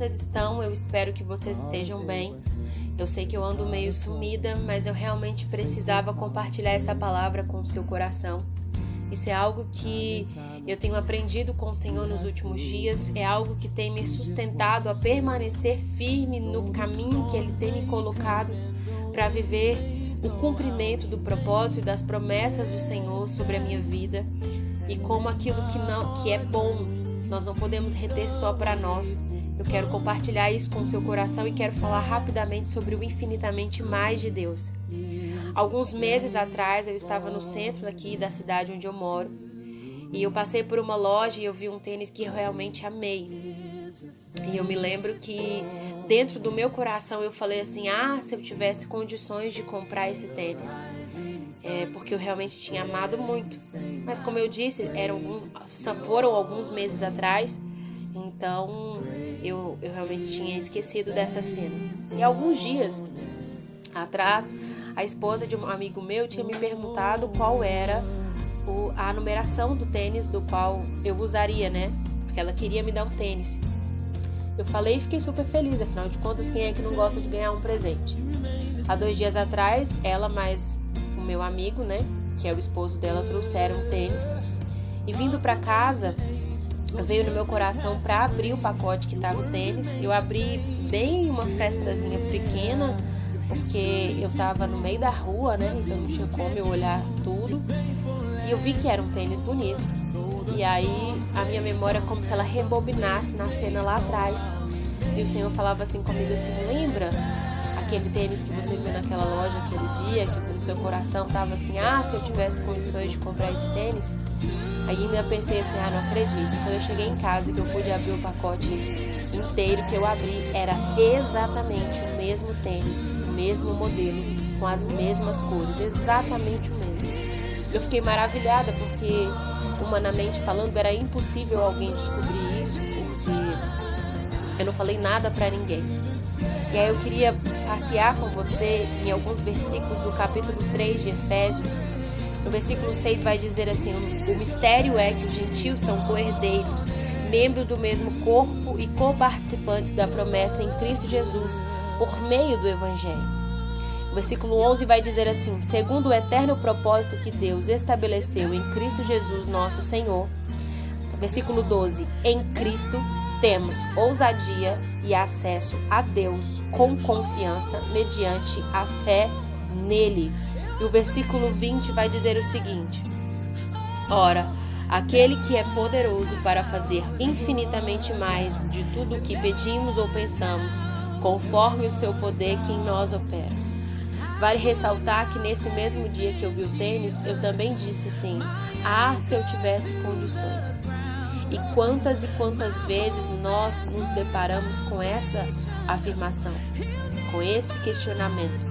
vocês estão? Eu espero que vocês estejam bem. Eu sei que eu ando meio sumida, mas eu realmente precisava compartilhar essa palavra com o seu coração. Isso é algo que eu tenho aprendido com o Senhor nos últimos dias, é algo que tem me sustentado a permanecer firme no caminho que Ele tem me colocado para viver o cumprimento do propósito e das promessas do Senhor sobre a minha vida e como aquilo que não que é bom nós não podemos reter só para nós. Eu quero compartilhar isso com o seu coração e quero falar rapidamente sobre o infinitamente mais de Deus. Alguns meses atrás eu estava no centro aqui da cidade onde eu moro e eu passei por uma loja e eu vi um tênis que eu realmente amei. E eu me lembro que dentro do meu coração eu falei assim: ah, se eu tivesse condições de comprar esse tênis. É, porque eu realmente tinha amado muito. Mas como eu disse, eram, foram alguns meses atrás, então eu, eu realmente tinha esquecido dessa cena. E alguns dias atrás, a esposa de um amigo meu tinha me perguntado qual era o, a numeração do tênis do qual eu usaria, né? Porque ela queria me dar um tênis. Eu falei e fiquei super feliz, afinal de contas, quem é que não gosta de ganhar um presente? Há dois dias atrás, ela mais o meu amigo, né, que é o esposo dela, trouxeram um tênis. E vindo para casa, veio no meu coração para abrir o pacote que tava o tênis. Eu abri bem uma frestrazinha pequena, porque eu tava no meio da rua, né? Então não tinha como eu olhar tudo. E eu vi que era um tênis bonito. E aí a minha memória é como se ela rebobinasse na cena lá atrás. E o Senhor falava assim comigo assim: lembra aquele tênis que você viu naquela loja aquele dia, que no seu coração tava assim: ah, se eu tivesse condições de comprar esse tênis? Aí ainda pensei assim: ah, não acredito. Quando eu cheguei em casa que eu pude abrir o pacote inteiro que eu abri era exatamente o mesmo tênis, o mesmo modelo, com as mesmas cores, exatamente o mesmo. Eu fiquei maravilhada porque, humanamente falando, era impossível alguém descobrir isso, porque eu não falei nada para ninguém. E aí eu queria passear com você em alguns versículos do capítulo 3 de Efésios. No versículo 6 vai dizer assim: O mistério é que os gentios são coerdeiros membros do mesmo corpo e coparticipantes da promessa em Cristo Jesus por meio do Evangelho. O versículo 11 vai dizer assim: segundo o eterno propósito que Deus estabeleceu em Cristo Jesus, nosso Senhor. Versículo 12: Em Cristo temos ousadia e acesso a Deus com confiança mediante a fé nele. E o versículo 20 vai dizer o seguinte: Ora, aquele que é poderoso para fazer infinitamente mais de tudo o que pedimos ou pensamos, conforme o seu poder que em nós opera. Vale ressaltar que nesse mesmo dia que eu vi o tênis, eu também disse assim: Ah, se eu tivesse condições. E quantas e quantas vezes nós nos deparamos com essa afirmação, com esse questionamento,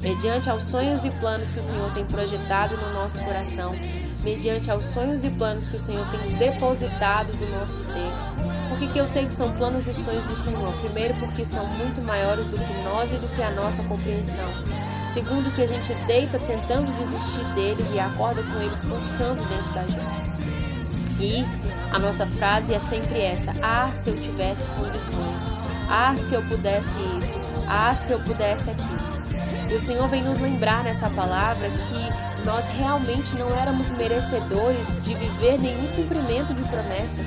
mediante aos sonhos e planos que o Senhor tem projetado no nosso coração mediante aos sonhos e planos que o Senhor tem depositado do nosso ser. Por que, que eu sei que são planos e sonhos do Senhor? Primeiro, porque são muito maiores do que nós e do que a nossa compreensão. Segundo, que a gente deita tentando desistir deles e acorda com eles pulsando dentro da gente. E a nossa frase é sempre essa: Ah, se eu tivesse condições. Ah, se eu pudesse isso. Ah, se eu pudesse aquilo. E o Senhor vem nos lembrar nessa palavra que nós realmente não éramos merecedores de viver nenhum cumprimento de promessa.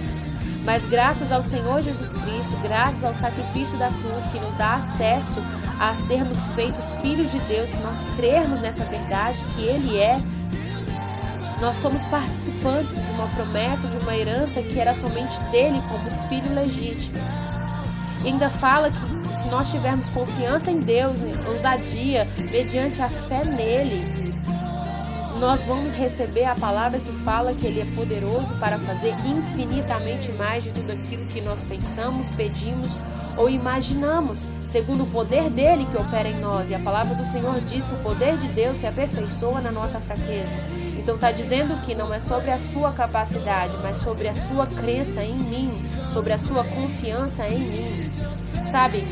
Mas graças ao Senhor Jesus Cristo, graças ao sacrifício da cruz que nos dá acesso a sermos feitos filhos de Deus, se nós crermos nessa verdade que Ele é, nós somos participantes de uma promessa, de uma herança que era somente dele como filho legítimo. E ainda fala que se nós tivermos confiança em Deus, ousadia, mediante a fé nele, nós vamos receber a palavra que fala que Ele é poderoso para fazer infinitamente mais de tudo aquilo que nós pensamos, pedimos ou imaginamos, segundo o poder dele que opera em nós. E a palavra do Senhor diz que o poder de Deus se aperfeiçoa na nossa fraqueza. Então está dizendo que não é sobre a sua capacidade, mas sobre a sua crença em mim, sobre a sua confiança em mim. Sabe,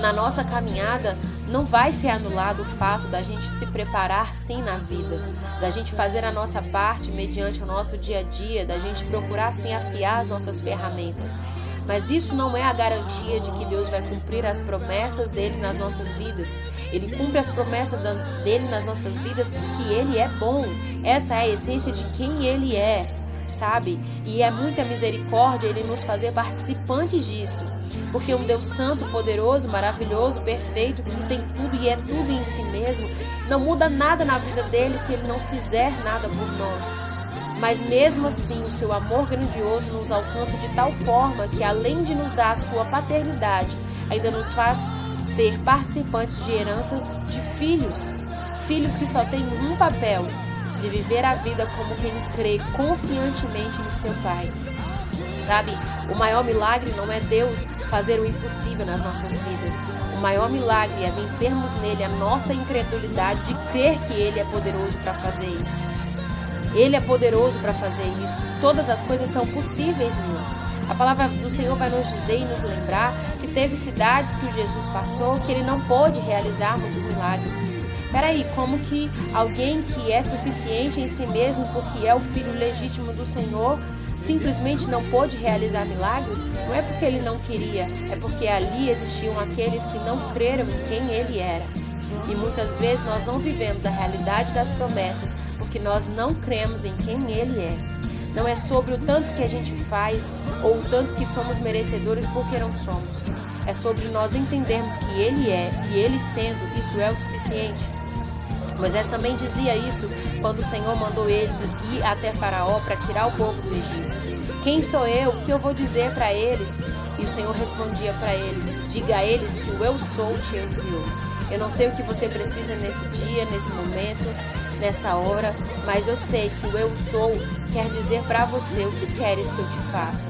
na nossa caminhada, não vai ser anulado o fato da gente se preparar sim na vida, da gente fazer a nossa parte mediante o nosso dia a dia, da gente procurar sim afiar as nossas ferramentas. Mas isso não é a garantia de que Deus vai cumprir as promessas dele nas nossas vidas. Ele cumpre as promessas dele nas nossas vidas porque ele é bom. Essa é a essência de quem ele é sabe? E é muita misericórdia ele nos fazer participantes disso. Porque um Deus santo, poderoso, maravilhoso, perfeito, que tem tudo e é tudo em si mesmo, não muda nada na vida dele se ele não fizer nada por nós. Mas mesmo assim, o seu amor grandioso nos alcança de tal forma que, além de nos dar a sua paternidade, ainda nos faz ser participantes de herança de filhos. Filhos que só têm um papel: de viver a vida como quem crê confiantemente no seu Pai. Sabe, o maior milagre não é Deus fazer o impossível nas nossas vidas. O maior milagre é vencermos nele a nossa incredulidade de crer que Ele é poderoso para fazer isso. Ele é poderoso para fazer isso. Todas as coisas são possíveis nele. A palavra do Senhor vai nos dizer e nos lembrar que teve cidades que o Jesus passou que ele não pôde realizar muitos milagres. Peraí, como que alguém que é suficiente em si mesmo porque é o filho legítimo do Senhor simplesmente não pôde realizar milagres? Não é porque ele não queria, é porque ali existiam aqueles que não creram em quem ele era. E muitas vezes nós não vivemos a realidade das promessas porque nós não cremos em quem ele é. Não é sobre o tanto que a gente faz ou o tanto que somos merecedores porque não somos. É sobre nós entendermos que Ele é e Ele sendo, isso é o suficiente. Moisés também dizia isso quando o Senhor mandou ele ir até Faraó para tirar o povo do Egito. Quem sou eu? O que eu vou dizer para eles? E o Senhor respondia para ele: Diga a eles que o eu sou te enviou. Eu não sei o que você precisa nesse dia, nesse momento, nessa hora, mas eu sei que o eu sou quer dizer para você o que queres que eu te faça.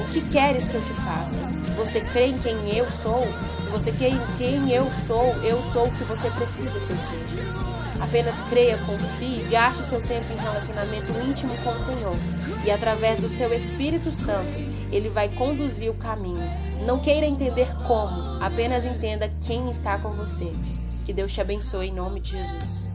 O que queres que eu te faça? Você crê em quem eu sou? Se você crê em quem eu sou, eu sou o que você precisa que eu seja. Apenas creia, confie, gaste seu tempo em relacionamento íntimo com o Senhor. E através do seu Espírito Santo, ele vai conduzir o caminho. Não queira entender como, apenas entenda quem está com você. Que Deus te abençoe em nome de Jesus.